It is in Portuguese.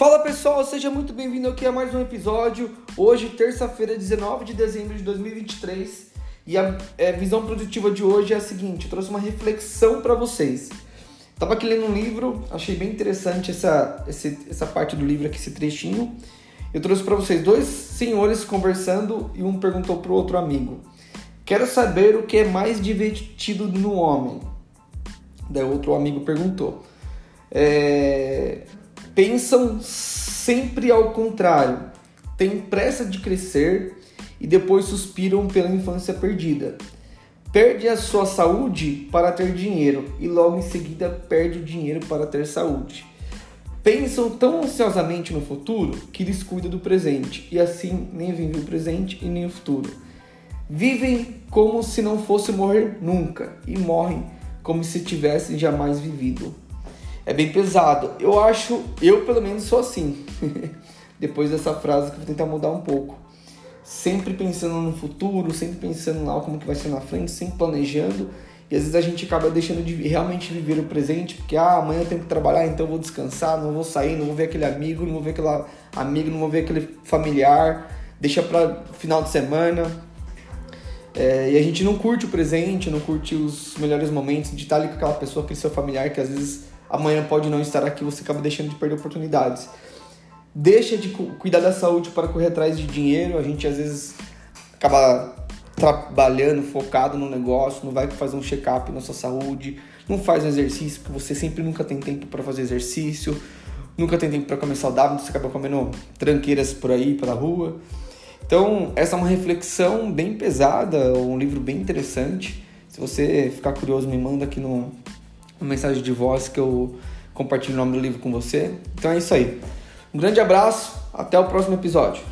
Fala pessoal, seja muito bem-vindo aqui a mais um episódio. Hoje, terça-feira, 19 de dezembro de 2023, e a é, visão produtiva de hoje é a seguinte: eu trouxe uma reflexão para vocês. Tava aqui lendo um livro, achei bem interessante essa, essa, essa parte do livro aqui, esse trechinho. Eu trouxe para vocês dois senhores conversando e um perguntou pro outro amigo: Quero saber o que é mais divertido no homem. Daí outro amigo perguntou: é, pensam sempre ao contrário, têm pressa de crescer e depois suspiram pela infância perdida. Perde a sua saúde para ter dinheiro e logo em seguida perde o dinheiro para ter saúde. Pensam tão ansiosamente no futuro que lhes cuida do presente e assim nem vivem o presente e nem o futuro. Vivem como se não fosse morrer nunca e morrem como se tivessem jamais vivido é bem pesado. Eu acho, eu pelo menos sou assim. Depois dessa frase que eu vou tentar mudar um pouco. Sempre pensando no futuro, sempre pensando lá como que vai ser na frente, sempre planejando. E às vezes a gente acaba deixando de realmente viver o presente, porque ah, amanhã eu tenho que trabalhar, então eu vou descansar, não vou sair, não vou ver aquele amigo, não vou ver aquela amigo, não vou ver aquele familiar, deixa para final de semana. É, e a gente não curte o presente, não curte os melhores momentos de estar ali com aquela pessoa, aquele seu familiar que às vezes amanhã pode não estar aqui, você acaba deixando de perder oportunidades. Deixa de cuidar da saúde para correr atrás de dinheiro, a gente às vezes acaba trabalhando, focado no negócio, não vai fazer um check-up na sua saúde, não faz um exercício, porque você sempre nunca tem tempo para fazer exercício, nunca tem tempo para comer saudável, você acaba comendo tranqueiras por aí, pela rua. Então, essa é uma reflexão bem pesada, um livro bem interessante. Se você ficar curioso, me manda aqui no, uma mensagem de voz que eu compartilho o nome do livro com você. Então é isso aí. Um grande abraço, até o próximo episódio.